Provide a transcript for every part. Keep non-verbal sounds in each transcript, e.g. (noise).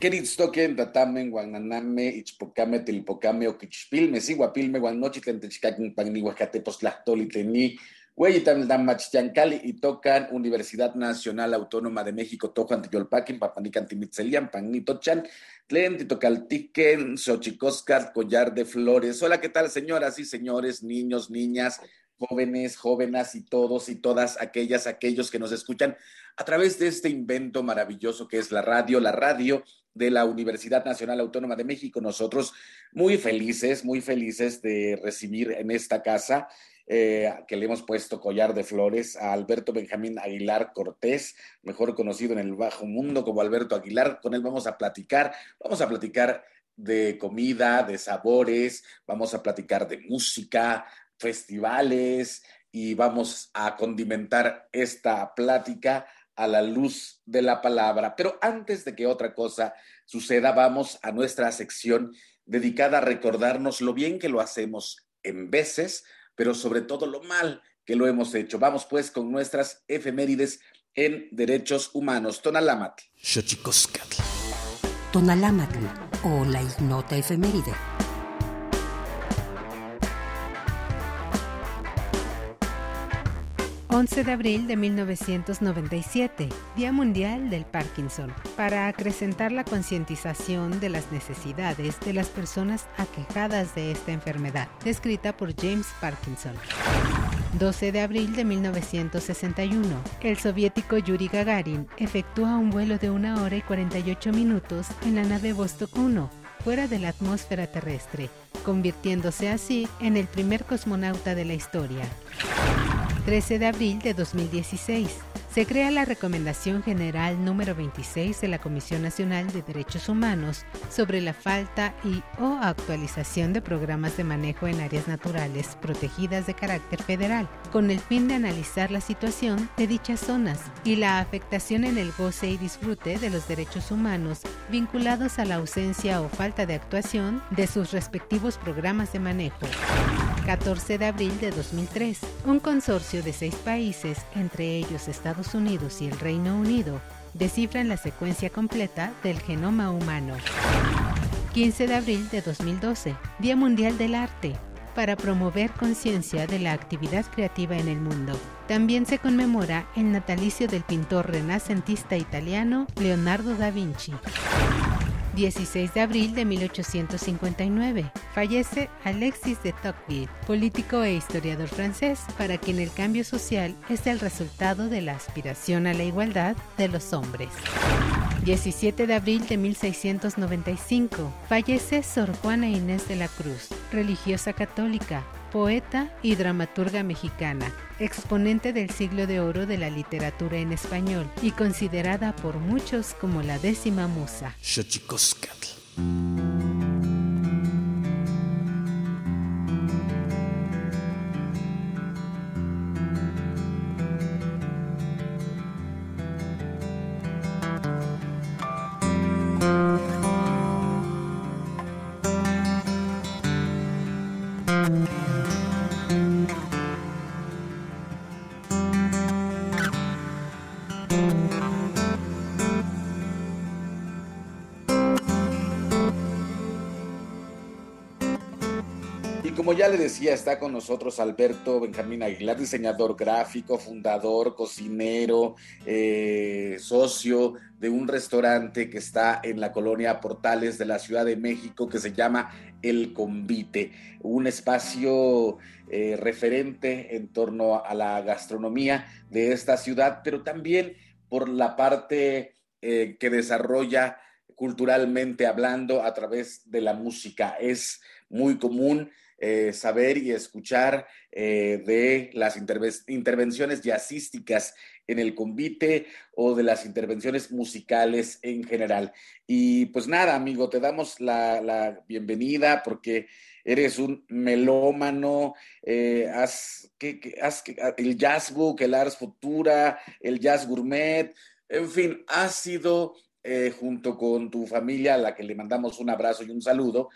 Queritztoquen, tatamen, guananame, ichpocame, tilpocame, oquichpilme, siguapilme, guanochitlen, techcaquin, pagnihuacatepos, tlahtolitleni, Hueyitan Damachyancali y tocan Universidad Nacional Autónoma de México, Tojan Tiyolpaquin, Papanican Timitzelian, Pagnitochan, Tlen, Titocaltiquen, Xochicoscar, Collar de Flores. Hola, ¿qué tal, señoras y señores, niños, niñas, jóvenes, jóvenes y todos y todas aquellas, aquellos que nos escuchan a través de este invento maravilloso que es la radio, la radio de la Universidad Nacional Autónoma de México. Nosotros muy felices, muy felices de recibir en esta casa eh, que le hemos puesto collar de flores a Alberto Benjamín Aguilar Cortés, mejor conocido en el bajo mundo como Alberto Aguilar. Con él vamos a platicar, vamos a platicar de comida, de sabores, vamos a platicar de música, festivales y vamos a condimentar esta plática a la luz de la palabra. Pero antes de que otra cosa suceda, vamos a nuestra sección dedicada a recordarnos lo bien que lo hacemos en veces, pero sobre todo lo mal que lo hemos hecho. Vamos pues con nuestras efemérides en derechos humanos. Tonalámatl. Tonalámatl o la ignota efeméride. 11 de abril de 1997, Día Mundial del Parkinson, para acrecentar la concientización de las necesidades de las personas aquejadas de esta enfermedad, descrita por James Parkinson. 12 de abril de 1961, el soviético Yuri Gagarin efectúa un vuelo de una hora y 48 minutos en la nave Vostok 1, fuera de la atmósfera terrestre, convirtiéndose así en el primer cosmonauta de la historia. 13 de abril de 2016. Se crea la Recomendación General número 26 de la Comisión Nacional de Derechos Humanos sobre la falta y o actualización de programas de manejo en áreas naturales protegidas de carácter federal, con el fin de analizar la situación de dichas zonas y la afectación en el goce y disfrute de los derechos humanos vinculados a la ausencia o falta de actuación de sus respectivos programas de manejo. 14 de abril de 2003, un consorcio de seis países, entre ellos Estados Unidos y el Reino Unido, descifran la secuencia completa del genoma humano. 15 de abril de 2012, Día Mundial del Arte, para promover conciencia de la actividad creativa en el mundo. También se conmemora el natalicio del pintor renacentista italiano Leonardo da Vinci. 16 de abril de 1859. Fallece Alexis de Tocqueville, político e historiador francés, para quien el cambio social es el resultado de la aspiración a la igualdad de los hombres. 17 de abril de 1695. Fallece Sor Juana Inés de la Cruz, religiosa católica, poeta y dramaturga mexicana, exponente del siglo de oro de la literatura en español y considerada por muchos como la décima musa. Como ya le decía, está con nosotros Alberto Benjamín Aguilar, diseñador gráfico, fundador, cocinero, eh, socio de un restaurante que está en la colonia Portales de la Ciudad de México que se llama El Convite, un espacio eh, referente en torno a la gastronomía de esta ciudad, pero también por la parte eh, que desarrolla culturalmente hablando a través de la música. Es muy común eh, saber y escuchar eh, de las intervenciones jazzísticas en el convite o de las intervenciones musicales en general. Y pues nada, amigo, te damos la, bienvenida porque eres un melómano, eh, has, el jazz book, el Ars Futura, el jazz gourmet, en fin, has sido junto con tu familia, a la que le mandamos un abrazo y un saludo,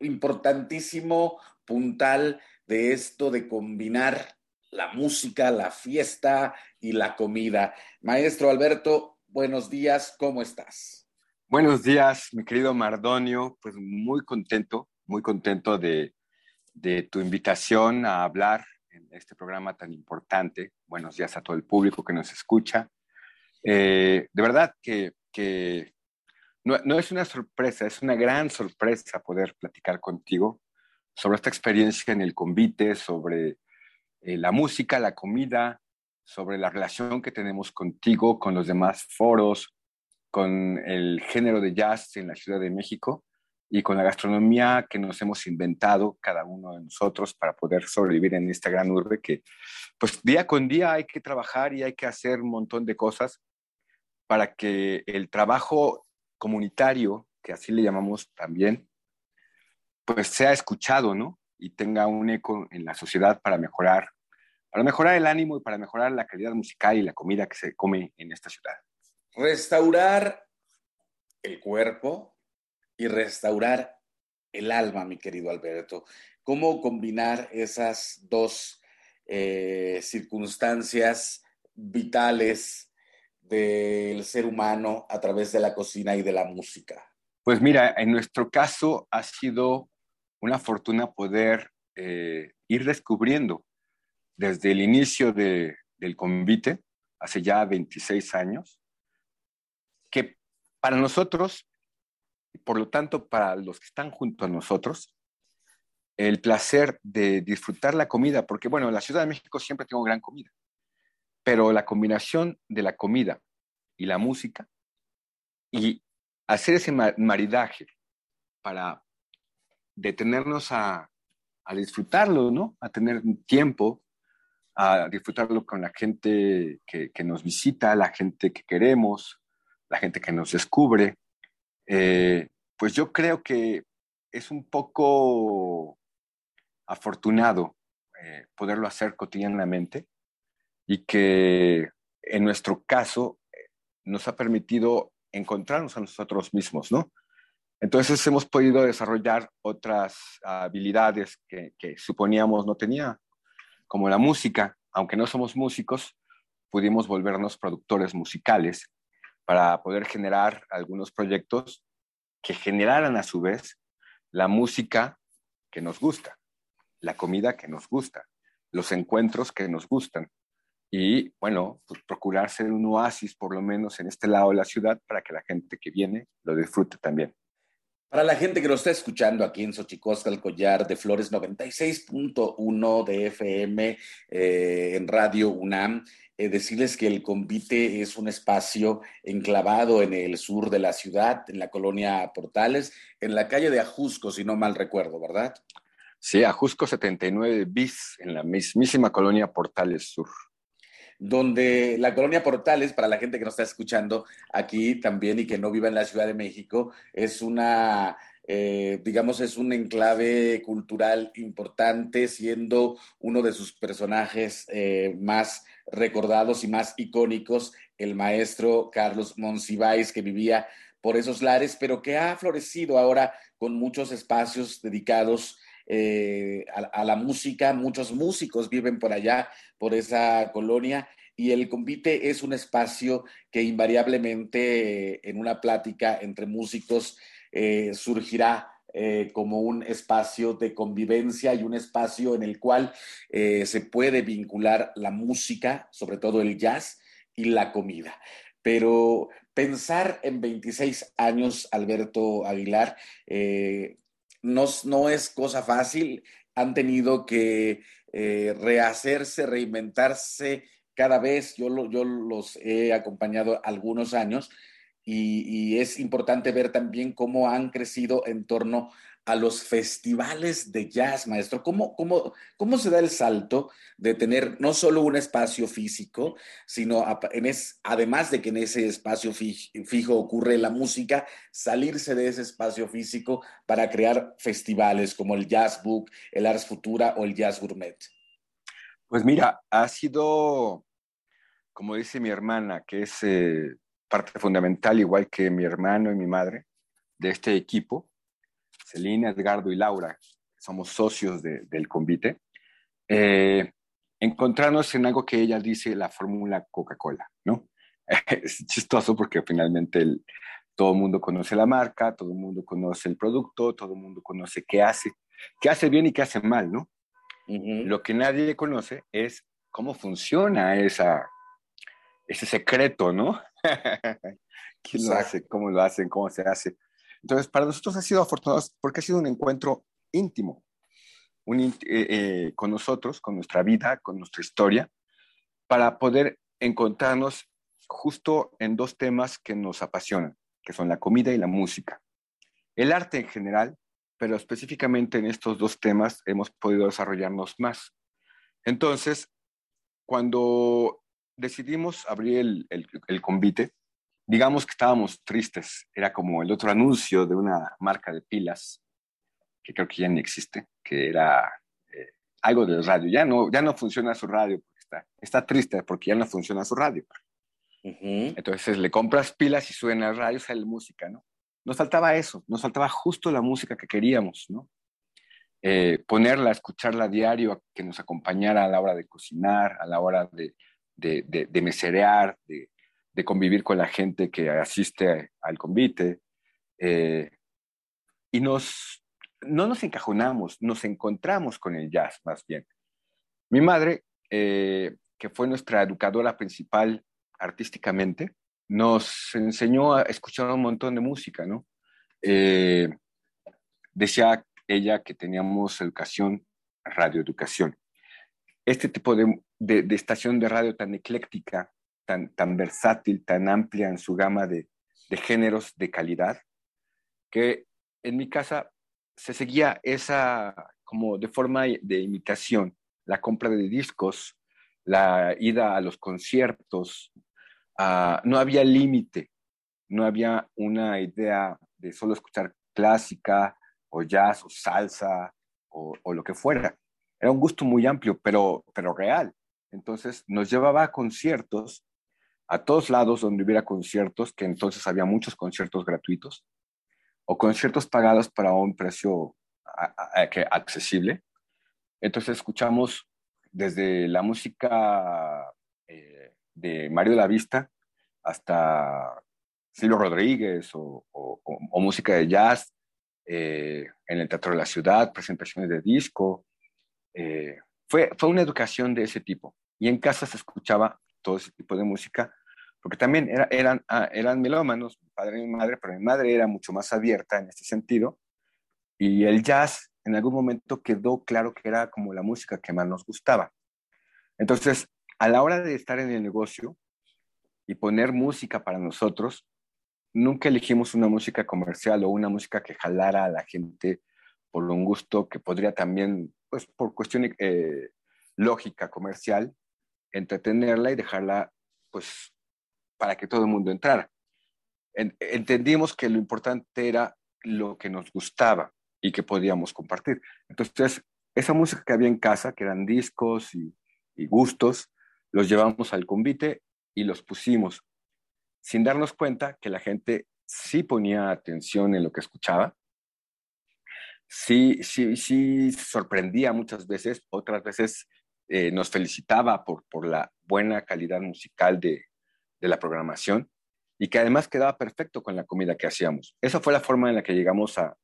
importantísimo puntal de esto de combinar la música, la fiesta y la comida. Maestro Alberto, buenos días, ¿cómo estás? Buenos días, mi querido Mardonio, pues muy contento, muy contento de, tu invitación a hablar en este programa tan importante. Buenos días a todo el público que nos escucha. Eh, de verdad que, que no, es una sorpresa, es una gran sorpresa poder platicar contigo sobre esta experiencia en el convite, sobre eh, la música, la comida, sobre la relación que tenemos contigo, con los demás foros, con el género de jazz en la Ciudad de México y con la gastronomía que nos hemos inventado cada uno de nosotros para poder sobrevivir en esta gran urbe que pues día con día hay que trabajar y hay que hacer un montón de cosas para que el trabajo comunitario, que así le llamamos también, pues sea escuchado, ¿no? Y tenga un eco en la sociedad para mejorar, para mejorar el ánimo y para mejorar la calidad musical y la comida que se come en esta ciudad. Restaurar el cuerpo y restaurar el alma, mi querido Alberto. ¿Cómo combinar esas dos eh, circunstancias vitales del ser humano a través de la cocina y de la música? Pues mira, en nuestro caso ha sido una fortuna poder eh, ir descubriendo desde el inicio del convite, hace ya 26 años, que para nosotros, y por lo tanto para los que están junto a nosotros, el placer de disfrutar la comida, porque bueno, en la Ciudad de México siempre tengo gran comida, pero la combinación de la comida y la música y hacer ese maridaje para detenernos a, disfrutarlo, ¿no? A tener tiempo, a disfrutarlo con la gente que, nos visita, la gente que queremos, la gente que nos descubre. Eh, pues yo creo que es un poco afortunado eh, poderlo hacer cotidianamente y que en nuestro caso nos ha permitido encontrarnos a nosotros mismos, ¿no? Entonces hemos podido desarrollar otras habilidades que, suponíamos no tenía, como la música. Aunque no somos músicos, pudimos volvernos productores musicales para poder generar algunos proyectos que generaran a su vez la música que nos gusta, la comida que nos gusta, los encuentros que nos gustan y bueno, pues procurar ser un oasis por lo menos en este lado de la ciudad para que la gente que viene lo disfrute también. Para la gente que lo está escuchando aquí en Xochicosca, el collar de flores 96.1 de FM eh, en Radio UNAM, eh, decirles que el convite es un espacio enclavado en el sur de la ciudad, en la colonia Portales, en la calle de Ajusco, si no mal recuerdo, ¿verdad? Sí, Ajusco 79 bis, en la mismísima colonia Portales Sur donde la colonia Portales, para la gente que nos está escuchando aquí también y que no viva en la Ciudad de México, es una, eh, digamos, es un enclave cultural importante, siendo uno de sus personajes eh, más recordados y más icónicos, el maestro Carlos Monsiváis, que vivía por esos lares, pero que ha florecido ahora con muchos espacios dedicados eh, a, la música. Muchos músicos viven por allá, por esa colonia. y el convite es un espacio que invariablemente eh, en una plática entre músicos eh, surgirá como un espacio de convivencia y un espacio en el cual se puede vincular la música, sobre todo el jazz, y la comida. Pero pensar en 26 años, Alberto Aguilar, no, es cosa fácil. Han tenido que rehacerse, reinventarse cada vez, yo, yo los he acompañado algunos años y, es importante ver también cómo han crecido en torno a los festivales de jazz, maestro. ¿Cómo, cómo, cómo se da el salto de tener no solo un espacio físico, sino en es, además de que en ese espacio fijo ocurre la música, salirse de ese espacio físico para crear festivales como el Jazz Book, el Ars Futura o el Jazz Gourmet? Pues mira, ha sido, como dice mi hermana, que es eh, parte fundamental, igual que mi hermano y mi madre, de este equipo, Celina, Edgardo y Laura, somos socios del convite, eh, encontrarnos en algo que ella dice la fórmula Coca-Cola, ¿no? (laughs) es chistoso porque finalmente todo el mundo conoce la marca, todo el mundo conoce el producto, todo el mundo conoce qué hace, qué hace bien y qué hace mal, ¿no? Lo que nadie conoce es cómo funciona esa, ese secreto, ¿no? (laughs) ¿Quién lo hace? ¿Cómo lo hacen? ¿Cómo se hace? Entonces, para nosotros ha sido afortunado porque ha sido un encuentro íntimo eh, eh, con nosotros, con nuestra vida, con nuestra historia, para poder encontrarnos justo en dos temas que nos apasionan, que son la comida y la música. El arte en general pero específicamente en estos dos temas hemos podido desarrollarnos más. Entonces, cuando decidimos abrir el, el, convite, digamos que estábamos tristes. Era como el otro anuncio de una marca de pilas, que creo que ya ni existe, que era eh, algo del radio. Ya no, ya no funciona su radio, porque está, está triste porque ya no funciona su radio. Entonces le compras pilas y suena el radio, sale música, ¿no? Nos faltaba eso, nos faltaba justo la música que queríamos, ¿no? Eh, ponerla, escucharla a diario, que nos acompañara a la hora de cocinar, a la hora de, de, meserear, de, convivir con la gente que asiste al convite. Eh, y nos, no nos encajonamos, nos encontramos con el jazz más bien. Mi madre, eh, que fue nuestra educadora principal artísticamente, nos enseñó a escuchar un montón de música, ¿no? Eh, decía ella que teníamos educación, radioeducación. Este tipo de, de, estación de radio tan ecléctica, tan, tan versátil, tan amplia en su gama de, de géneros de calidad, que en mi casa se seguía esa como de forma de imitación, la compra de discos, la ida a los conciertos, Ah, no había límite, no había una idea de solo escuchar clásica o jazz o salsa o, lo que fuera. Era un gusto muy amplio, pero, pero real. Entonces nos llevaba a conciertos, a todos lados donde hubiera conciertos, que entonces había muchos conciertos gratuitos, o conciertos pagados para un precio accesible. Entonces escuchamos desde la música eh, de Mario de la Vista hasta Silvio Rodríguez o, música de jazz eh, en el Teatro de la Ciudad, presentaciones de disco. Eh, fue, fue una educación de ese tipo. Y en casa se escuchaba todo ese tipo de música, porque también era, eran, ah, eran melómanos, mi padre y mi madre, pero mi madre era mucho más abierta en este sentido. Y el jazz en algún momento quedó claro que era como la música que más nos gustaba. Entonces, a la hora de estar en el negocio y poner música para nosotros, nunca elegimos una música comercial o una música que jalara a la gente por un gusto que podría también, pues por cuestión eh, lógica comercial, entretenerla y dejarla, pues, para que todo el mundo entrara. entendimos que lo importante era lo que nos gustaba y que podíamos compartir. Entonces, esa música que había en casa, que eran discos y, gustos, los llevamos al convite y los pusimos sin darnos cuenta que la gente sí ponía atención en lo que escuchaba, sí, sí, sí sorprendía muchas veces, otras veces eh, nos felicitaba por, por la buena calidad musical de, de la programación y que además quedaba perfecto con la comida que hacíamos. Esa fue la forma en la que llegamos a,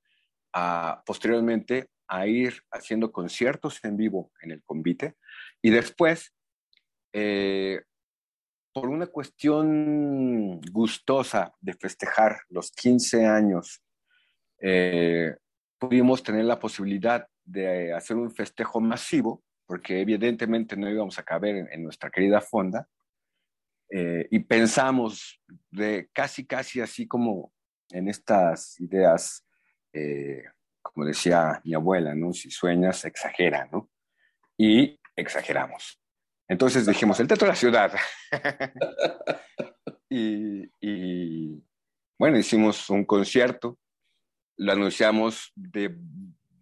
a posteriormente a ir haciendo conciertos en vivo en el convite y después, eh, por una cuestión gustosa de festejar los 15 años, eh, pudimos tener la posibilidad de hacer un festejo masivo, porque evidentemente no íbamos a caber en nuestra querida fonda, eh, y pensamos de casi, casi así como en estas ideas, eh, como decía mi abuela, ¿no? Si sueñas, exagera, ¿no? Y exageramos. Entonces dijimos, el Teatro de la Ciudad. (laughs) y, y, bueno, hicimos un concierto, lo anunciamos de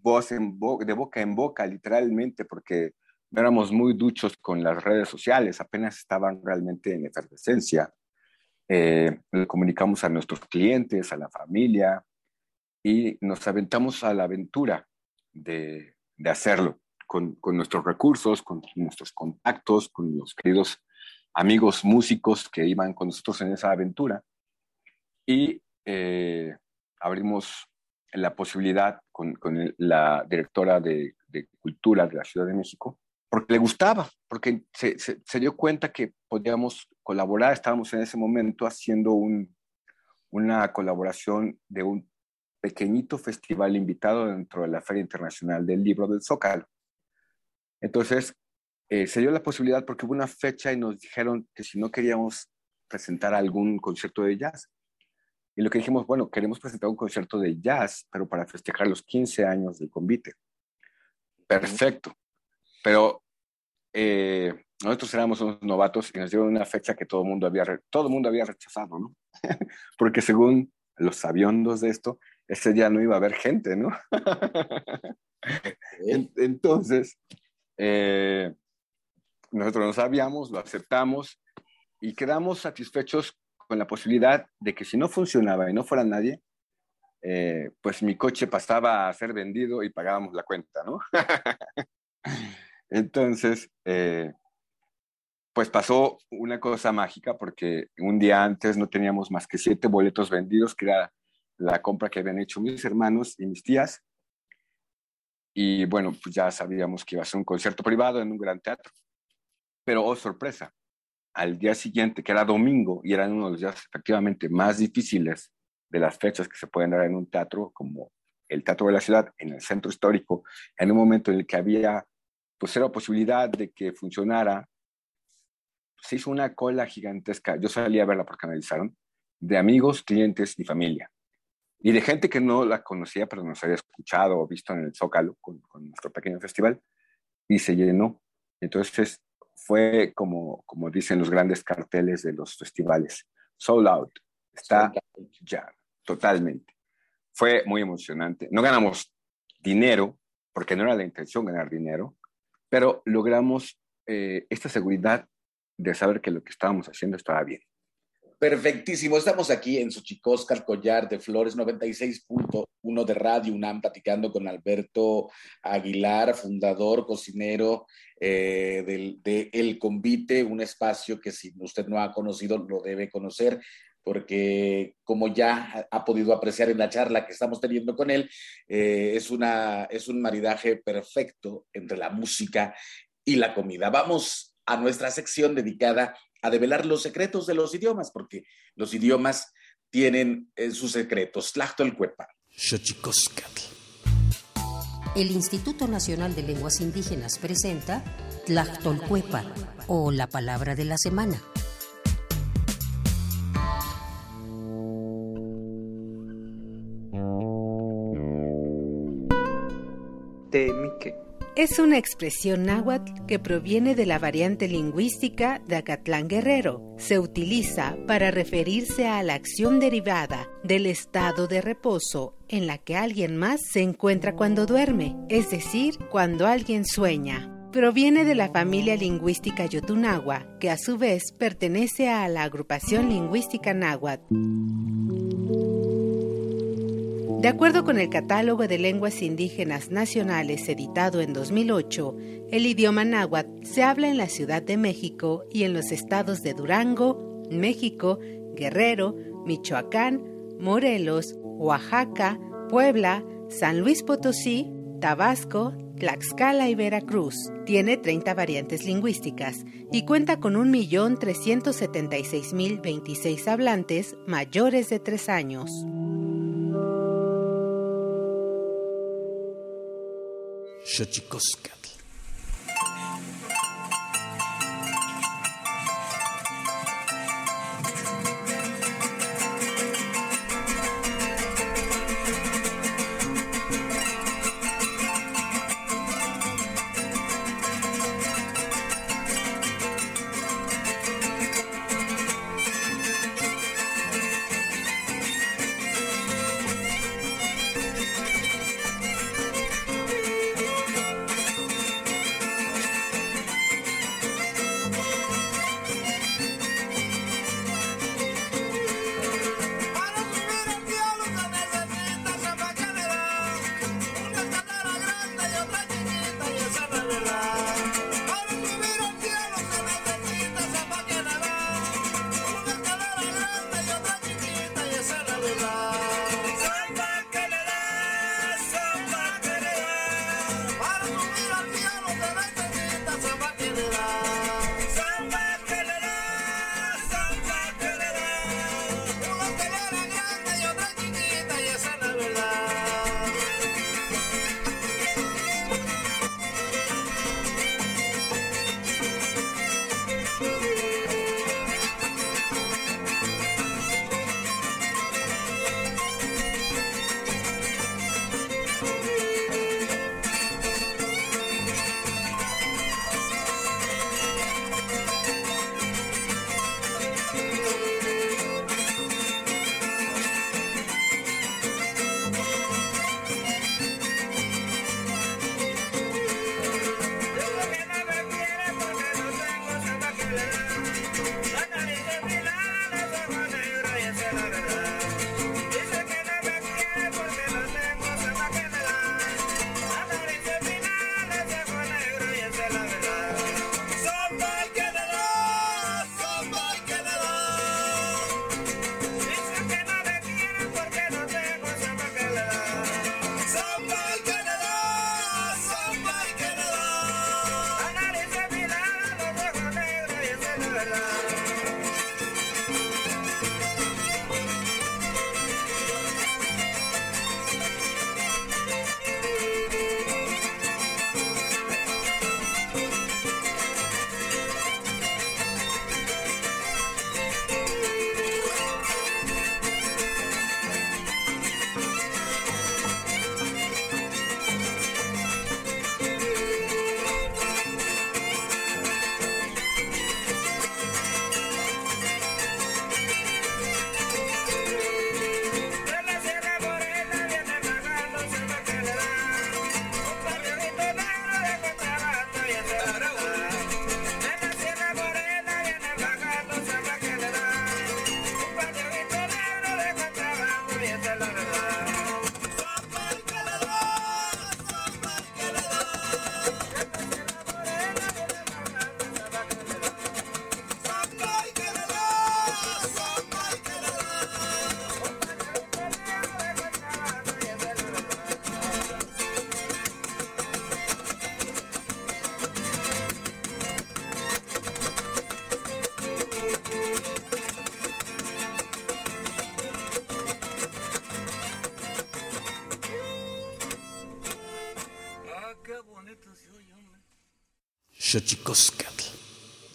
voz en boca, de boca en boca, literalmente, porque éramos muy duchos con las redes sociales, apenas estaban realmente en efervescencia. Eh, comunicamos a nuestros clientes, a la familia, y nos aventamos a la aventura de, de hacerlo con, con, nuestros recursos, con nuestros contactos, con los queridos amigos músicos que iban con nosotros en esa aventura. Y eh, abrimos la posibilidad con, con la directora de, Cultura de la Ciudad de México porque le gustaba, porque se, se, se, dio cuenta que podíamos colaborar, estábamos en ese momento haciendo un, una colaboración de un pequeñito festival invitado dentro de la Feria Internacional del Libro del Zócalo. Entonces, eh, se dio la posibilidad porque hubo una fecha y nos dijeron que si no queríamos presentar algún concierto de jazz. Lo que dijimos, bueno, queremos presentar un concierto de jazz, pero para festejar los 15 años del convite. Perfecto. Pero eh, nosotros éramos unos novatos y nos dieron una fecha que todo el mundo había, todo mundo había rechazado, ¿no? (laughs) Porque según los sabiondos de esto, ese día no iba a haber gente, ¿no? Entonces, eh, nosotros no sabíamos, lo aceptamos y quedamos satisfechos con la posibilidad de que si no funcionaba y no fuera nadie, eh, pues mi coche pasaba a ser vendido y pagábamos la cuenta, ¿no? (laughs) Entonces, eh, pues pasó una cosa mágica porque un día antes no teníamos más que siete boletos vendidos, que era la compra que habían hecho mis hermanos y mis tías. Y bueno, pues ya sabíamos que iba a ser un concierto privado en un gran teatro. Pero, oh sorpresa, al día siguiente, que era domingo, y era uno de los días efectivamente más difíciles de las fechas que se pueden dar en un teatro, como el Teatro de la Ciudad, en el centro histórico, en un momento en el que había pues era posibilidad de que funcionara. Se hizo una cola gigantesca, yo salí a verla porque analizaron, de amigos, clientes y familia. Y de gente que no la conocía, pero nos había escuchado o visto en el Zócalo con, con nuestro pequeño festival. Y se llenó. Entonces fue como, como dicen los grandes carteles de los festivales. Sold out. Está ya, totalmente. Fue muy emocionante. No ganamos dinero, porque no era la intención ganar dinero, pero logramos eh, esta seguridad de saber que lo que estábamos haciendo estaba bien. Perfectísimo. Estamos aquí en Xochicóscar, Collar de Flores 96.1 de Radio UNAM, platicando con Alberto Aguilar, fundador, cocinero eh, del, de El Convite, un espacio que si usted no ha conocido, lo debe conocer porque como ya ha podido apreciar en la charla que estamos teniendo con él, eh, es, una, es un maridaje perfecto entre la música y la comida. Vamos a nuestra sección dedicada a develar los secretos de los idiomas, porque los idiomas tienen eh, sus secretos. Tlachtolcuepa. El Instituto Nacional de Lenguas Indígenas presenta Tlachtolcuepa, o la palabra de la semana. Es una expresión náhuatl que proviene de la variante lingüística de Acatlán Guerrero. Se utiliza para referirse a la acción derivada del estado de reposo en la que alguien más se encuentra cuando duerme, es decir, cuando alguien sueña. Proviene de la familia lingüística yotunagua, que a su vez pertenece a la agrupación lingüística náhuatl. De acuerdo con el Catálogo de Lenguas Indígenas Nacionales editado en 2008, el idioma náhuatl se habla en la Ciudad de México y en los estados de Durango, México, Guerrero, Michoacán, Morelos, Oaxaca, Puebla, San Luis Potosí, Tabasco, Tlaxcala y Veracruz. Tiene 30 variantes lingüísticas y cuenta con 1.376.026 hablantes mayores de 3 años. Chatikoska.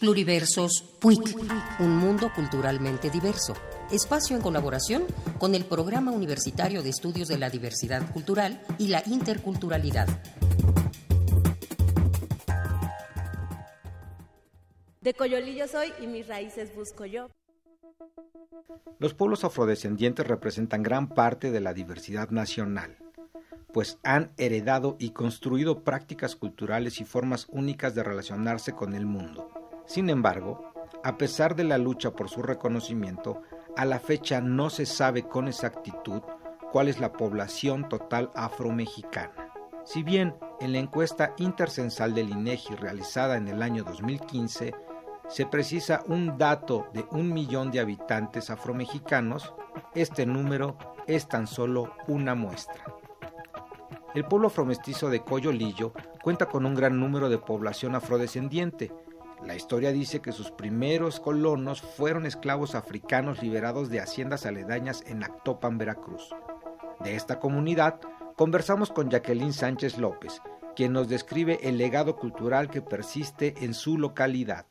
Pluriversos PUIC, un mundo culturalmente diverso. Espacio en colaboración con el Programa Universitario de Estudios de la Diversidad Cultural y la Interculturalidad. De Coyolillo soy y mis raíces busco yo. Los pueblos afrodescendientes representan gran parte de la diversidad nacional pues han heredado y construido prácticas culturales y formas únicas de relacionarse con el mundo. Sin embargo, a pesar de la lucha por su reconocimiento, a la fecha no se sabe con exactitud cuál es la población total afromexicana. Si bien en la encuesta intercensal del INEGI realizada en el año 2015 se precisa un dato de un millón de habitantes afromexicanos, este número es tan solo una muestra. El pueblo afromestizo de Coyolillo cuenta con un gran número de población afrodescendiente. La historia dice que sus primeros colonos fueron esclavos africanos liberados de haciendas aledañas en Actopan, Veracruz. De esta comunidad conversamos con Jacqueline Sánchez López, quien nos describe el legado cultural que persiste en su localidad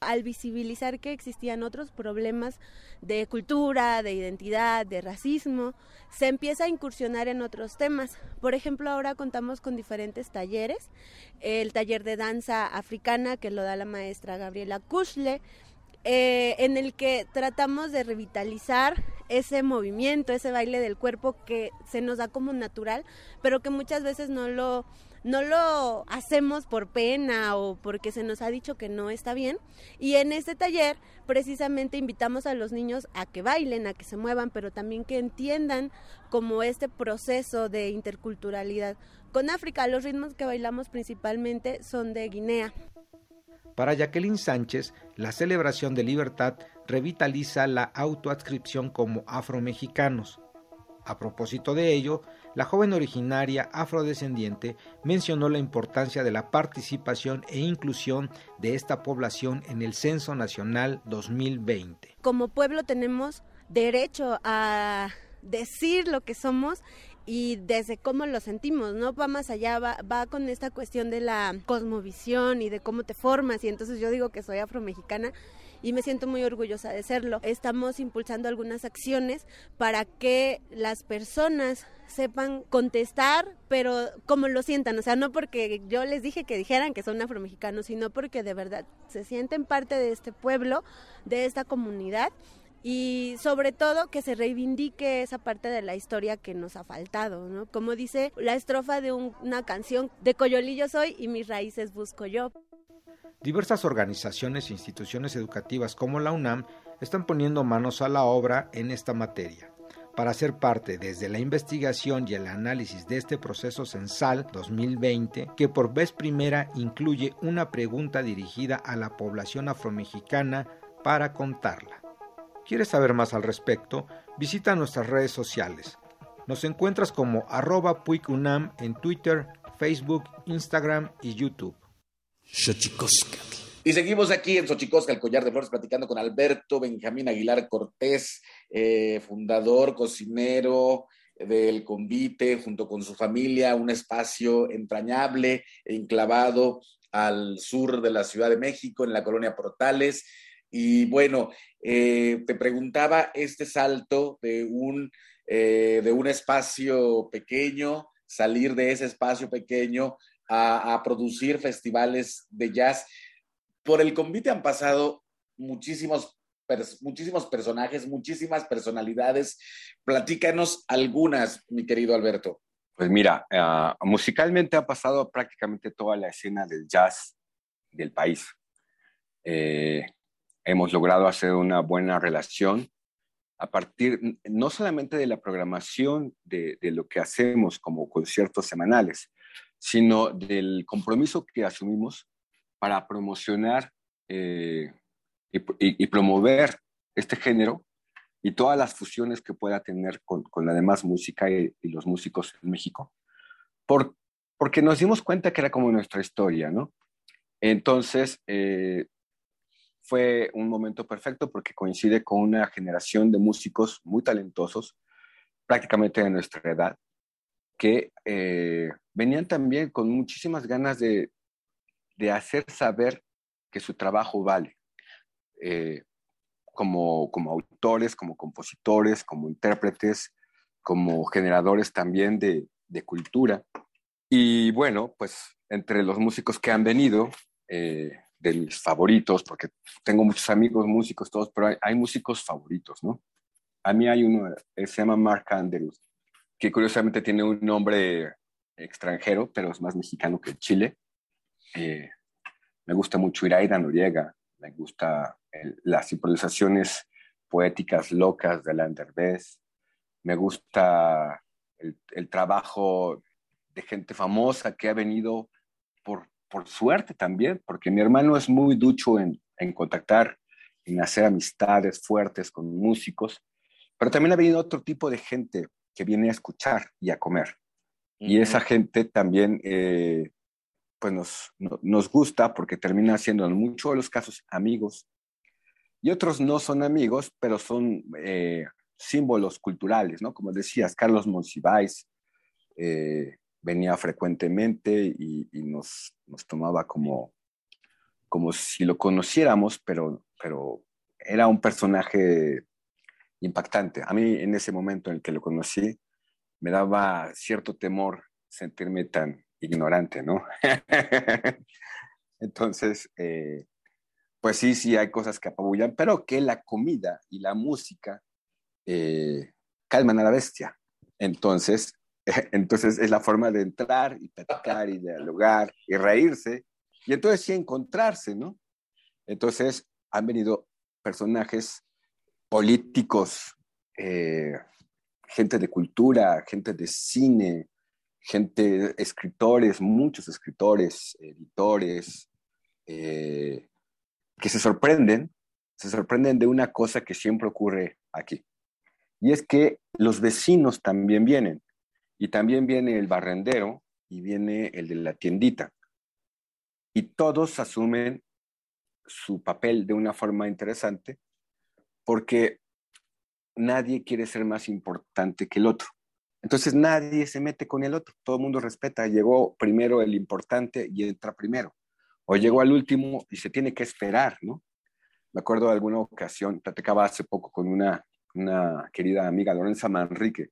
al visibilizar que existían otros problemas de cultura, de identidad, de racismo, se empieza a incursionar en otros temas. Por ejemplo, ahora contamos con diferentes talleres. El taller de danza africana que lo da la maestra Gabriela Kushle, eh, en el que tratamos de revitalizar ese movimiento, ese baile del cuerpo que se nos da como natural, pero que muchas veces no lo no lo hacemos por pena o porque se nos ha dicho que no está bien. Y en este taller precisamente invitamos a los niños a que bailen, a que se muevan, pero también que entiendan como este proceso de interculturalidad. Con África los ritmos que bailamos principalmente son de Guinea. Para Jacqueline Sánchez, la celebración de libertad revitaliza la autoadscripción como afromexicanos. A propósito de ello, la joven originaria afrodescendiente mencionó la importancia de la participación e inclusión de esta población en el Censo Nacional 2020. Como pueblo tenemos derecho a decir lo que somos y desde cómo lo sentimos, ¿no? Va más allá, va, va, con esta cuestión de la cosmovisión y de cómo te formas y entonces yo digo que soy afromexicana y me siento muy orgullosa de serlo. Estamos impulsando algunas acciones para que las personas sepan contestar, pero como lo sientan, o sea, no porque yo les dije que dijeran que son afromexicanos, sino porque de verdad se sienten parte de este pueblo, de esta comunidad y sobre todo que se reivindique esa parte de la historia que nos ha faltado, ¿no? Como dice la estrofa de una canción de Coyolillo soy y mis raíces busco yo. Diversas organizaciones e instituciones educativas como la UNAM están poniendo manos a la obra en esta materia. Para ser parte desde la investigación y el análisis de este proceso censal 2020, que por vez primera incluye una pregunta dirigida a la población afromexicana para contarla. ¿Quieres saber más al respecto? Visita nuestras redes sociales. Nos encuentras como arroba puicunam en Twitter, Facebook, Instagram y YouTube. Y seguimos aquí en Xochicosca, el collar de flores, platicando con Alberto Benjamín Aguilar Cortés, eh, fundador, cocinero del convite, junto con su familia, un espacio entrañable enclavado al sur de la Ciudad de México, en la colonia Portales. Y bueno, eh, te preguntaba este salto de un, eh, de un espacio pequeño, salir de ese espacio pequeño a, producir festivales de jazz. Por el convite han pasado muchísimos, muchísimos personajes, muchísimas personalidades. Platícanos algunas, mi querido Alberto. Pues mira, ah, musicalmente ha pasado prácticamente toda la escena del jazz del país. Eh, hemos logrado hacer una buena relación a partir no solamente de la programación de, lo que hacemos como conciertos semanales, sino del compromiso que asumimos para promocionar eh, y, promover este género y todas las fusiones que pueda tener con, la demás música y, los músicos en México, por, porque nos dimos cuenta que era como nuestra historia, ¿no? Entonces, eh, fue un momento perfecto porque coincide con una generación de músicos muy talentosos, prácticamente de nuestra edad, que eh, venían también con muchísimas ganas de, hacer saber que su trabajo vale, eh, como, como autores, como compositores, como intérpretes, como generadores también de, cultura. Y bueno, pues entre los músicos que han venido, eh, de mis favoritos, porque tengo muchos amigos músicos todos, pero hay, hay, músicos favoritos, ¿no? A mí hay uno, se llama Mark Andrews, que curiosamente tiene un nombre extranjero, pero es más mexicano que Chile. Eh, me gusta mucho Iraida Noriega, me gusta las improvisaciones poéticas locas de Lander Bess, me gusta el, trabajo de gente famosa que ha venido por, por suerte también, porque mi hermano es muy ducho en, en contactar, en hacer amistades fuertes con músicos, pero también ha venido otro tipo de gente que viene a escuchar y a comer. Y esa gente también eh, pues nos, nos gusta porque termina siendo en muchos de los casos amigos y otros no son amigos, pero son eh, símbolos culturales, ¿no? Como decías, Carlos Monsiváis eh, venía frecuentemente y, nos, nos, tomaba como, como si lo conociéramos, pero, pero era un personaje impactante. A mí en ese momento en el que lo conocí, me daba cierto temor sentirme tan ignorante, ¿no? (laughs) Entonces, eh, pues sí, sí hay cosas que apabullan, pero que la comida y la música eh, calman a la bestia. Entonces, (laughs) entonces es la forma de entrar y platicar y dialogar y reírse y entonces sí encontrarse, ¿no? Entonces han venido personajes políticos, eh, gente de cultura, gente de cine, gente, escritores, muchos escritores, editores, eh, que se sorprenden, se sorprenden de una cosa que siempre ocurre aquí. Y es que los vecinos también vienen. Y también viene el barrendero y viene el de la tiendita. Y todos asumen su papel de una forma interesante porque nadie quiere ser más importante que el otro. Entonces nadie se mete con el otro, todo el mundo respeta. Llegó primero el importante y entra primero. O llegó al último y se tiene que esperar, ¿no? Me acuerdo de alguna ocasión, platicaba hace poco con una, una querida amiga, Lorenza Manrique,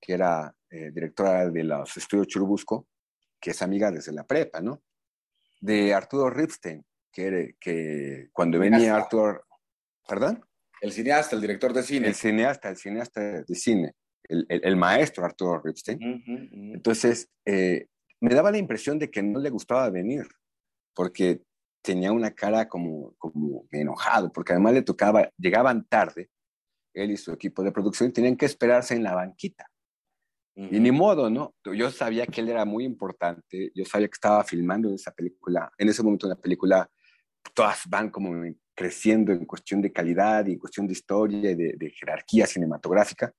que era eh, directora de los estudios Churubusco, que es amiga desde la prepa, ¿no? De Arturo Ripstein, que, que cuando venía Arturo, ¿perdón? El cineasta, el director de cine. El cineasta, el cineasta de cine, el, maestro Arturo Ripstein. Entonces, eh, me daba la impresión de que no le gustaba venir, porque tenía una cara como, como enojado, porque además le tocaba, llegaban tarde, él y su equipo de producción tenían que esperarse en la banquita. Y ni modo, ¿no? Yo sabía que él era muy importante, yo sabía que estaba filmando esa película, en ese momento la película, todas van como creciendo en cuestión de calidad y en cuestión de historia y de, jerarquía cinematográfica.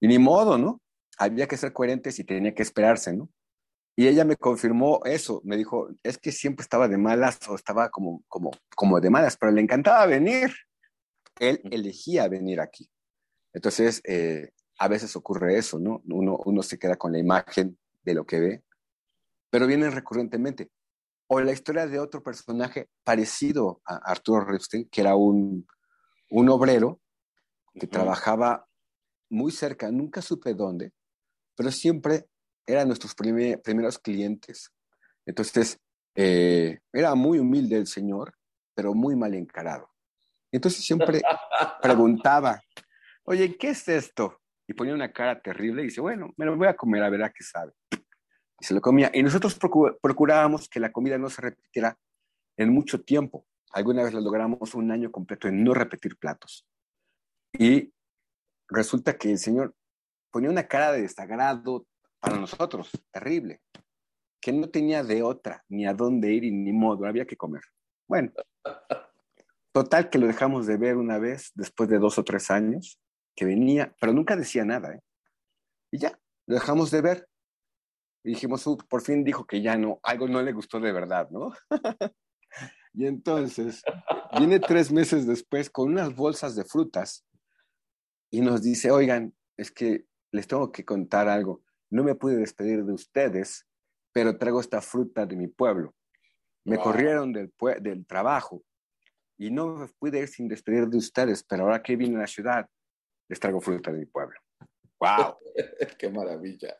Y ni modo, ¿no? Había que ser coherentes y tenía que esperarse, ¿no? Y ella me confirmó eso, me dijo, es que siempre estaba de malas o estaba como, como, como de malas, pero le encantaba venir. Él elegía venir aquí. Entonces, eh, a veces ocurre eso, ¿no? Uno, uno se queda con la imagen de lo que ve, pero vienen recurrentemente. O la historia de otro personaje parecido a Arturo Ripstein, que era un, un obrero que trabajaba muy cerca, nunca supe dónde, pero siempre eran nuestros primeros clientes. Entonces, eh, era muy humilde el señor, pero muy mal encarado. Entonces siempre (laughs) preguntaba, oye, ¿qué es esto? y ponía una cara terrible y dice, bueno, me lo voy a comer a ver a qué sabe. Y se lo comía. Y nosotros procurábamos que la comida no se repitiera en mucho tiempo. Alguna vez lo logramos un año completo en no repetir platos. Y resulta que el Señor ponía una cara de desagrado para nosotros, terrible, que no tenía de otra, ni a dónde ir ni modo, había que comer. Bueno, total que lo dejamos de ver una vez después de dos o tres años que venía, pero nunca decía nada. ¿eh? Y ya, lo dejamos de ver. Y dijimos, uh, por fin dijo que ya no, algo no le gustó de verdad, ¿no? (laughs) y entonces viene tres meses después con unas bolsas de frutas y nos dice, oigan, es que les tengo que contar algo. No me pude despedir de ustedes, pero traigo esta fruta de mi pueblo. Me corrieron del, del trabajo y no me pude ir sin despedir de ustedes, pero ahora que vine a la ciudad, les traigo fruta de mi pueblo. (laughs) ¡Wow! ¡Qué maravilla!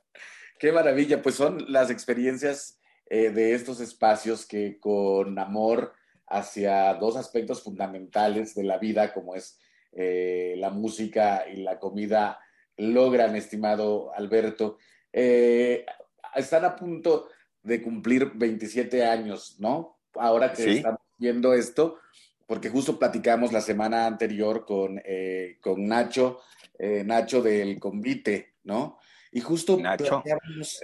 ¡Qué maravilla! Pues son las experiencias eh, de estos espacios que con amor hacia dos aspectos fundamentales de la vida, como es eh, la música y la comida, logran, estimado Alberto. Eh, están a punto de cumplir 27 años, ¿no? Ahora que estamos viendo esto, porque justo platicamos la semana anterior con, con Nacho Nacho del convite, ¿no? Y justo Nacho,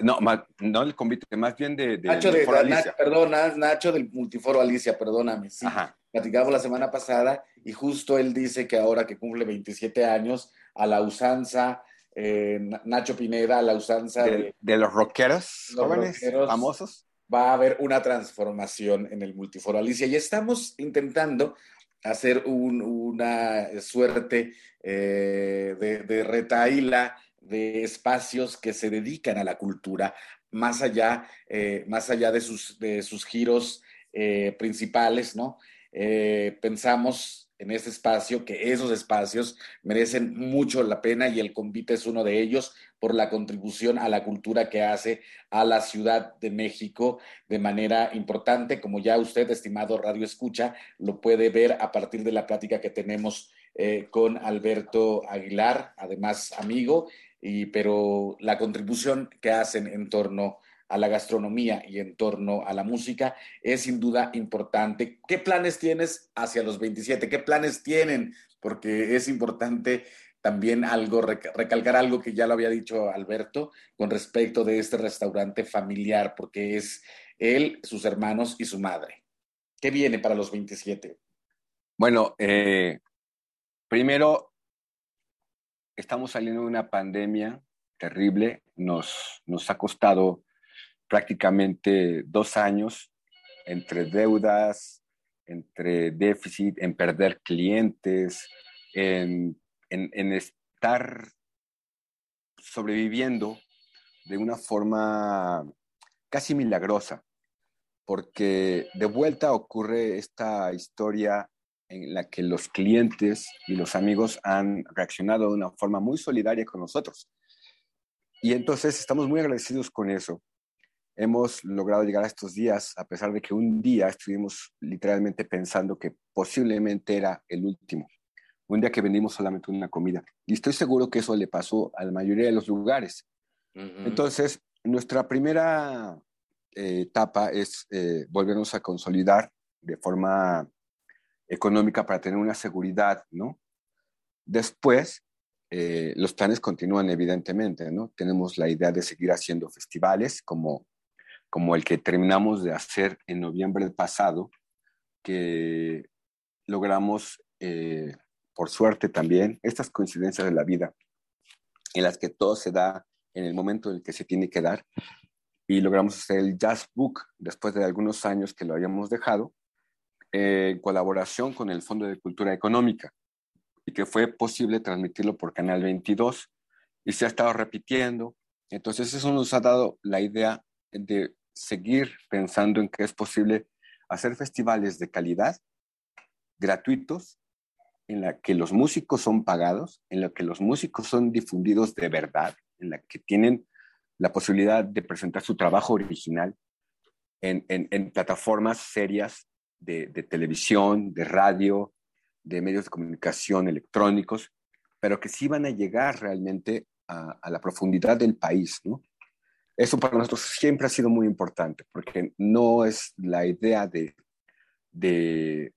no, no el convite, más bien de, Nacho de, perdón, Nacho del Multiforo Alicia, perdóname, sí. Platicamos la semana pasada y justo él dice que ahora que cumple 27 años, a la usanza, eh, Nacho Pineda, a la usanza de, los rockeros jóvenes, famosos. Va a haber una transformación en el Multiforo Alicia y estamos intentando hacer una suerte eh, de, de retaíla de espacios que se dedican a la cultura, más allá, eh, más allá de, sus, de sus giros eh, principales, ¿no? Eh, pensamos en este espacio que esos espacios merecen mucho la pena y el convite es uno de ellos por la contribución a la cultura que hace a la Ciudad de México de manera importante, como ya usted, estimado Radio Escucha, lo puede ver a partir de la plática que tenemos con Alberto Aguilar, además amigo, pero la contribución que hacen en torno a la gastronomía y en torno a la música es sin duda importante. ¿Qué planes tienes hacia los 27? ¿Qué planes tienen? Porque es importante también algo, recalcar algo que ya lo había dicho Alberto con respecto de este restaurante familiar, porque es él, sus hermanos y su madre. ¿Qué viene para los 27? Bueno, eh, primero estamos saliendo de una pandemia terrible, nos, nos ha costado prácticamente dos años entre deudas, entre déficit, en perder clientes, en, en, estar sobreviviendo de una forma casi milagrosa, porque de vuelta ocurre esta historia en la que los clientes y los amigos han reaccionado de una forma muy solidaria con nosotros. Y entonces estamos muy agradecidos con eso. Hemos logrado llegar a estos días, a pesar de que un día estuvimos literalmente pensando que posiblemente era el último. Un día que vendimos solamente una comida. Y estoy seguro que eso le pasó a la mayoría de los lugares. Entonces, nuestra primera eh, etapa es eh, volvernos a consolidar de forma económica para tener una seguridad, ¿no? Después, eh, los planes continúan evidentemente, ¿no? Tenemos la idea de seguir haciendo festivales como, como el que terminamos de hacer en noviembre pasado, que logramos, eh, por suerte también, estas coincidencias de la vida, en las que todo se da en el momento en el que se tiene que dar, y logramos hacer el Jazz Book después de algunos años que lo habíamos dejado, en colaboración con el Fondo de Cultura Económica y que fue posible transmitirlo por Canal 22 y se ha estado repitiendo. Entonces eso nos ha dado la idea de seguir pensando en que es posible hacer festivales de calidad, gratuitos, en la que los músicos son pagados, en la que los músicos son difundidos de verdad, en la que tienen la posibilidad de presentar su trabajo original en, en, en plataformas serias de, televisión, de radio, de medios de comunicación electrónicos, pero que sí van a llegar realmente a, la profundidad del país, ¿no? Eso para nosotros siempre ha sido muy importante, porque no es la idea de, de,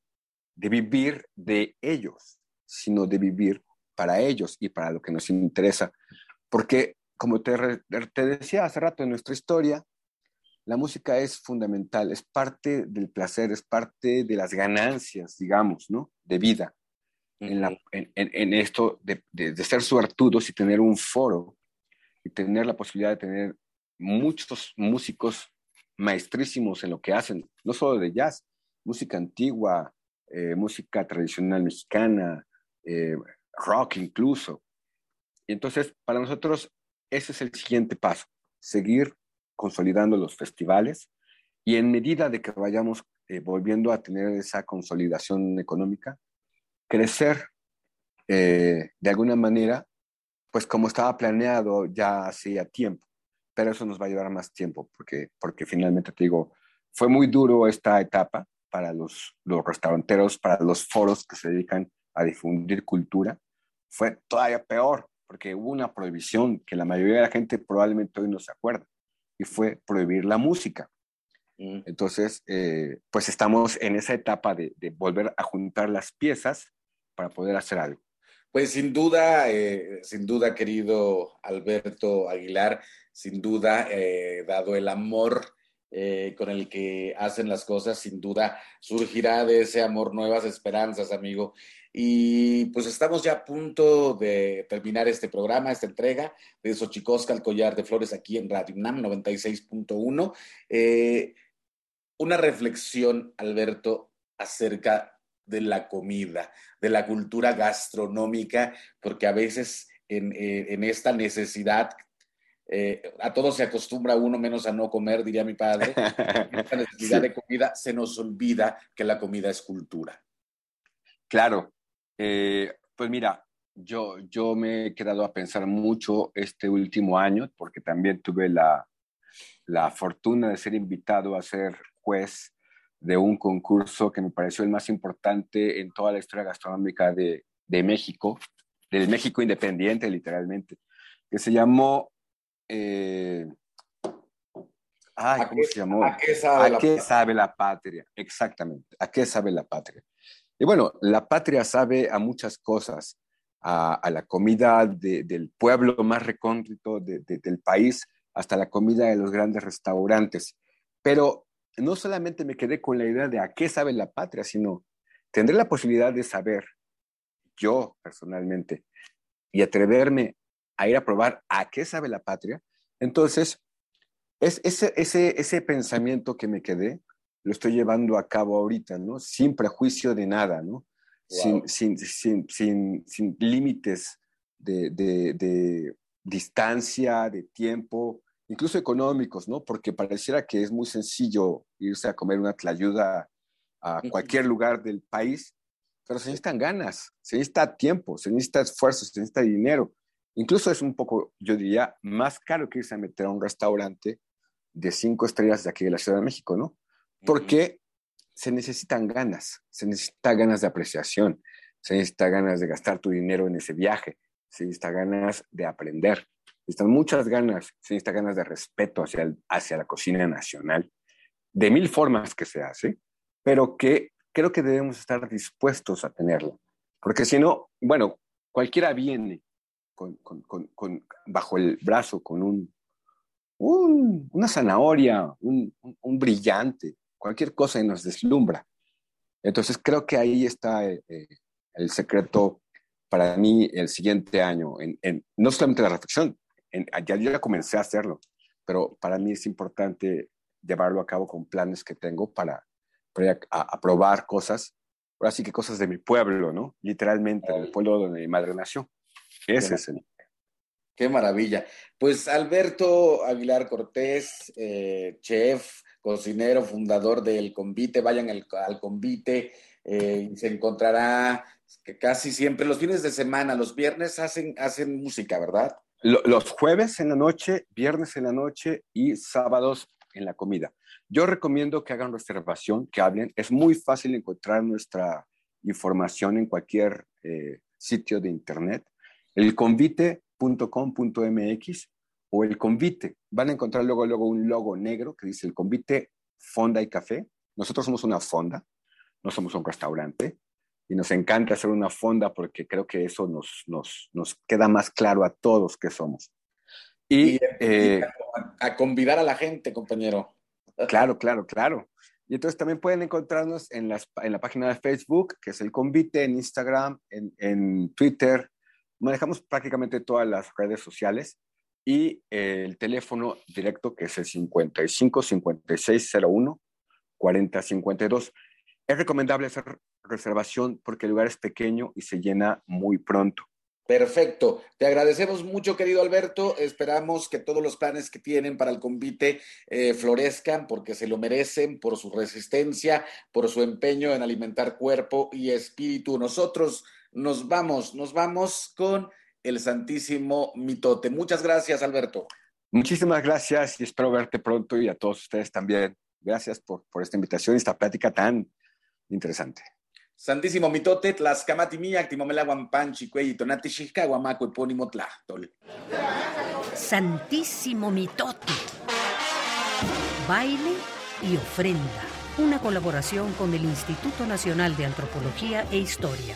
vivir de ellos, sino de vivir para ellos y para lo que nos interesa. Porque, como te, te decía hace rato en nuestra historia, la música es fundamental, es parte del placer, es parte de las ganancias, digamos, ¿no? De vida. en, esto de, ser suertudos y tener un foro y tener la posibilidad de tener muchos músicos maestrísimos en lo que hacen, no solo de jazz, música antigua, eh, música tradicional mexicana, eh, rock incluso. Y entonces, para nosotros, ese es el siguiente paso, seguir consolidando los festivales y en medida de que vayamos eh, volviendo a tener esa consolidación económica, crecer eh, de alguna manera, pues como estaba planeado ya hacía tiempo, pero eso nos va a llevar más tiempo porque, porque finalmente te digo, fue muy duro esta etapa para los, los restauranteros, para los foros que se dedican a difundir cultura, fue todavía peor porque hubo una prohibición que la mayoría de la gente probablemente hoy no se acuerda y fue prohibir la música. Mm. Entonces, eh, pues estamos en esa etapa de, volver a juntar las piezas para poder hacer algo. Pues sin duda, eh, sin duda, querido Alberto Aguilar, sin duda, eh, dado el amor eh, con el que hacen las cosas, sin duda surgirá de ese amor nuevas esperanzas, amigo. Y pues estamos ya a punto de terminar este programa, esta entrega de Xochicosca al Collar de Flores aquí en Radio UNAM 96.1. Eh, una reflexión, Alberto, acerca de la comida, de la cultura gastronómica, porque a veces en, eh, en esta necesidad eh, a todos se acostumbra uno menos a no comer, diría mi padre. (laughs) esta necesidad de comida se nos olvida que la comida es cultura. Claro, eh, pues mira, yo, yo me he quedado a pensar mucho este último año, porque también tuve la, la fortuna de ser invitado a ser juez de un concurso que me pareció el más importante en toda la historia gastronómica de, de México, del México independiente, literalmente, que se llamó eh, ay, ¿cómo se llamó? ¿A qué, sabe, la patria? Exactamente, ¿a qué sabe la patria? Y bueno, la patria sabe a muchas cosas, a, la comida del pueblo más recóndito del país, hasta la comida de los grandes restaurantes. Pero no solamente me quedé con la idea de a qué sabe la patria, sino tendré la posibilidad de saber, yo personalmente, y atreverme a ir a probar a qué sabe la patria. Entonces, es ese, ese, ese pensamiento que me quedé, lo estoy llevando a cabo ahorita, ¿no? Sin prejuicio de nada, ¿no? Sin, sin, sin, sin, límites de, de, de, distancia, de tiempo, incluso económicos, ¿no? Porque pareciera que es muy sencillo irse a comer una tlayuda a cualquier lugar del país, pero se necesitan ganas, se necesita tiempo, se necesita esfuerzo, se necesita dinero. Incluso es un poco, yo diría, más caro que irse a meter a un restaurante de cinco estrellas de aquí de la Ciudad de México, ¿no? Porque se necesitan ganas, se necesita ganas de apreciación, se necesita ganas de gastar tu dinero en ese viaje, se necesita ganas de aprender, se necesitan muchas ganas, se necesita ganas de respeto hacia, hacia la cocina nacional, de mil formas que se hace, pero que creo que debemos estar dispuestos a tenerlo. Porque si no, bueno, cualquiera viene con, bajo el brazo con un, una zanahoria, un, brillante, cualquier cosa y nos deslumbra. Entonces creo que ahí está eh, eh, el secreto para mí el siguiente año, en, no solamente la reflexión, ya yo ya comencé a hacerlo, pero para mí es importante llevarlo a cabo con planes que tengo para, para a, probar cosas, ahora sí que cosas de mi pueblo, ¿no? Literalmente, del pueblo donde mi madre nació. Ese es el. Qué maravilla. Pues Alberto Aguilar Cortés, eh, chef, cocinero, fundador del Convite, vayan al, Convite eh, y se encontrará que casi siempre, los fines de semana, los viernes hacen, hacen música, ¿verdad? Los jueves en la noche, viernes en la noche y sábados en la comida. Yo recomiendo que hagan reservación, que hablen. Es muy fácil encontrar nuestra información en cualquier eh, sitio de internet elconvite.com.mx o el convite. Van a encontrar luego, luego un logo negro que dice el convite Fonda y Café. Nosotros somos una fonda, no somos un restaurante y nos encanta hacer una fonda porque creo que eso nos, nos, nos queda más claro a todos que somos. Y, eh, a, convidar a la gente, compañero. Claro, claro, claro. Y entonces también pueden encontrarnos en, las, en la página de Facebook, que es el convite, en Instagram, en, en Twitter, manejamos prácticamente todas las redes sociales y el teléfono directo que es el 55 56 01 40 52. Es recomendable hacer reservación porque el lugar es pequeño y se llena muy pronto. Perfecto. Te agradecemos mucho, querido Alberto. Esperamos que todos los planes que tienen para el convite eh, florezcan porque se lo merecen por su resistencia, por su empeño en alimentar cuerpo y espíritu. Nosotros nos vamos, nos vamos con el Santísimo Mitote. Muchas gracias, Alberto. Muchísimas gracias y espero verte pronto y a todos ustedes también. Gracias por, por esta invitación y esta plática tan interesante. Santísimo mitote, tlaskamati miyak, timomelaguan panchi, cuelli, tonati guamaco, epónimo tlachtol. Santísimo mitote. Baile y ofrenda. Una colaboración con el Instituto Nacional de Antropología e Historia.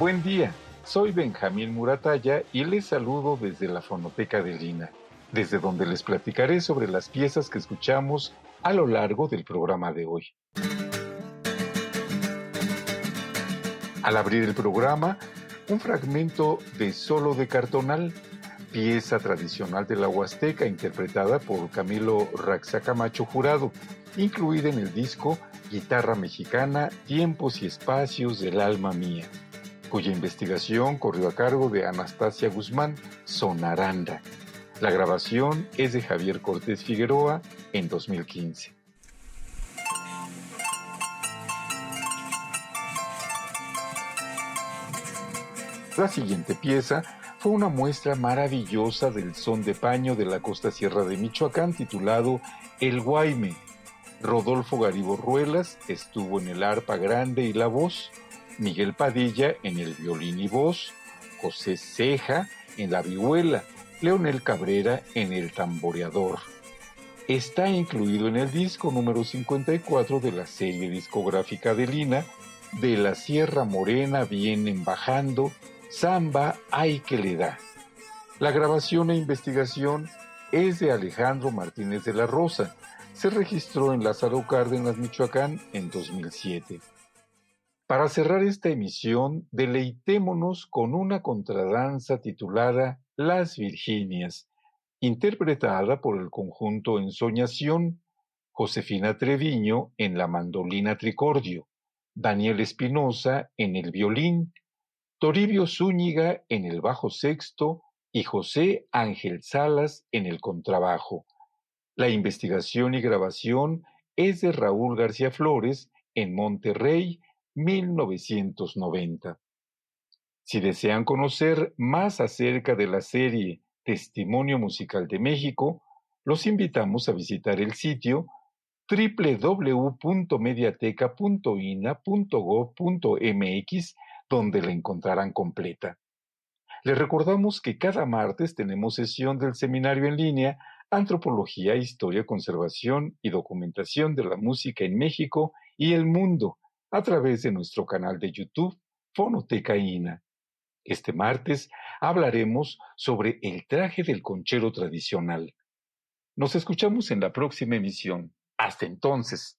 Buen día, soy Benjamín Murataya y les saludo desde la Fonoteca de Lina, desde donde les platicaré sobre las piezas que escuchamos a lo largo del programa de hoy. Al abrir el programa, un fragmento de Solo de Cartonal, pieza tradicional de la Huasteca interpretada por Camilo Raxacamacho Jurado, incluida en el disco Guitarra Mexicana, Tiempos y Espacios del Alma Mía cuya investigación corrió a cargo de Anastasia Guzmán, Sonaranda. La grabación es de Javier Cortés Figueroa en 2015. La siguiente pieza fue una muestra maravillosa del son de paño de la costa sierra de Michoacán titulado El Guayme. Rodolfo Garibo Ruelas estuvo en el arpa grande y la voz, Miguel Padilla en el violín y voz, José Ceja en la vihuela, Leonel Cabrera en el tamboreador. Está incluido en el disco número 54 de la serie discográfica de Lina, De la Sierra Morena vienen bajando, Samba hay que le da. La grabación e investigación es de Alejandro Martínez de la Rosa. Se registró en Lázaro Cárdenas, Michoacán, en 2007. Para cerrar esta emisión, deleitémonos con una contradanza titulada Las Virginias, interpretada por el conjunto Ensoñación, Josefina Treviño en la mandolina tricordio, Daniel Espinosa en el violín, Toribio Zúñiga en el bajo sexto y José Ángel Salas en el contrabajo. La investigación y grabación es de Raúl García Flores en Monterrey 1990. Si desean conocer más acerca de la serie Testimonio Musical de México, los invitamos a visitar el sitio www.mediateca.ina.gov.mx donde la encontrarán completa. Les recordamos que cada martes tenemos sesión del seminario en línea Antropología, Historia, Conservación y Documentación de la Música en México y el Mundo, a través de nuestro canal de YouTube Fonoteca INA. Este martes hablaremos sobre el traje del conchero tradicional. Nos escuchamos en la próxima emisión. Hasta entonces.